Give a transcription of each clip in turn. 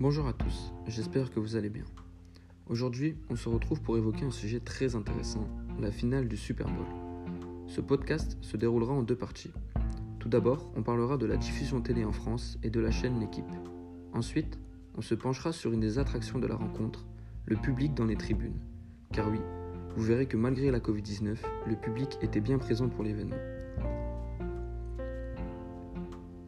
Bonjour à tous, j'espère que vous allez bien. Aujourd'hui, on se retrouve pour évoquer un sujet très intéressant, la finale du Super Bowl. Ce podcast se déroulera en deux parties. Tout d'abord, on parlera de la diffusion télé en France et de la chaîne L'équipe. Ensuite, on se penchera sur une des attractions de la rencontre, le public dans les tribunes. Car oui, vous verrez que malgré la Covid-19, le public était bien présent pour l'événement.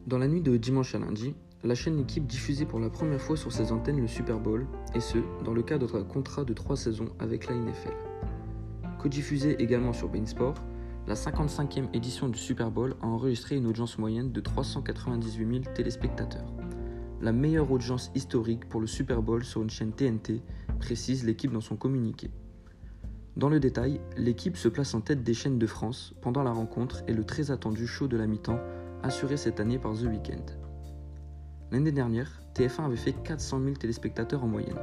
Dans la nuit de dimanche à lundi, la chaîne L'équipe diffusait pour la première fois sur ses antennes le Super Bowl, et ce, dans le cadre d'un contrat de trois saisons avec la NFL. Co-diffusée également sur Beansport, la 55e édition du Super Bowl a enregistré une audience moyenne de 398 000 téléspectateurs. La meilleure audience historique pour le Super Bowl sur une chaîne TNT, précise l'équipe dans son communiqué. Dans le détail, l'équipe se place en tête des chaînes de France pendant la rencontre et le très attendu show de la mi-temps assuré cette année par The Weeknd. L'année dernière, TF1 avait fait 400 000 téléspectateurs en moyenne.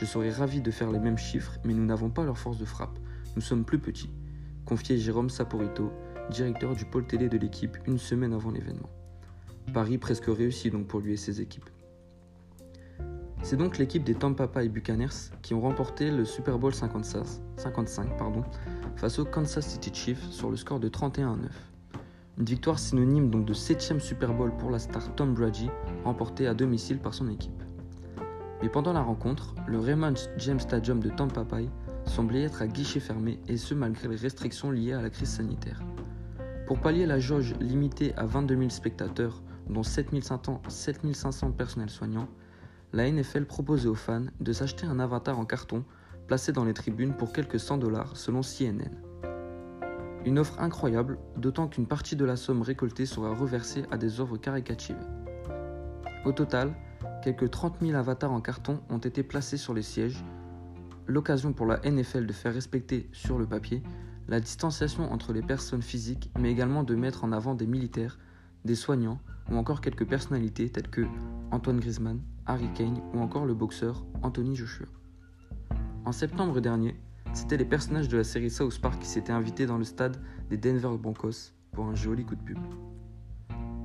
Je serais ravi de faire les mêmes chiffres, mais nous n'avons pas leur force de frappe. Nous sommes plus petits. Confiait Jérôme Saporito, directeur du pôle télé de l'équipe, une semaine avant l'événement. Paris presque réussi donc pour lui et ses équipes. C'est donc l'équipe des Tampa Bay Buccaneers qui ont remporté le Super Bowl 56, 55 pardon, face aux Kansas City Chiefs sur le score de 31 à 9. Une victoire synonyme donc de 7ème Super Bowl pour la star Tom Brady, remportée à domicile par son équipe. Mais pendant la rencontre, le Raymond James Stadium de Tampa Bay semblait être à guichet fermé et ce malgré les restrictions liées à la crise sanitaire. Pour pallier la jauge limitée à 22 000 spectateurs, dont 7500 personnels soignants, la NFL proposait aux fans de s'acheter un avatar en carton placé dans les tribunes pour quelques 100 dollars selon CNN. Une offre incroyable, d'autant qu'une partie de la somme récoltée sera reversée à des œuvres caricatives. Au total, quelques 30 000 avatars en carton ont été placés sur les sièges, l'occasion pour la NFL de faire respecter sur le papier la distanciation entre les personnes physiques, mais également de mettre en avant des militaires, des soignants ou encore quelques personnalités telles que Antoine Griezmann, Harry Kane ou encore le boxeur Anthony Joshua. En septembre dernier, c'était les personnages de la série South Park qui s'étaient invités dans le stade des Denver Broncos pour un joli coup de pub.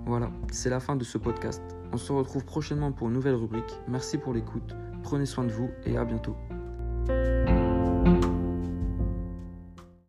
Voilà, c'est la fin de ce podcast. On se retrouve prochainement pour une nouvelle rubrique. Merci pour l'écoute, prenez soin de vous et à bientôt.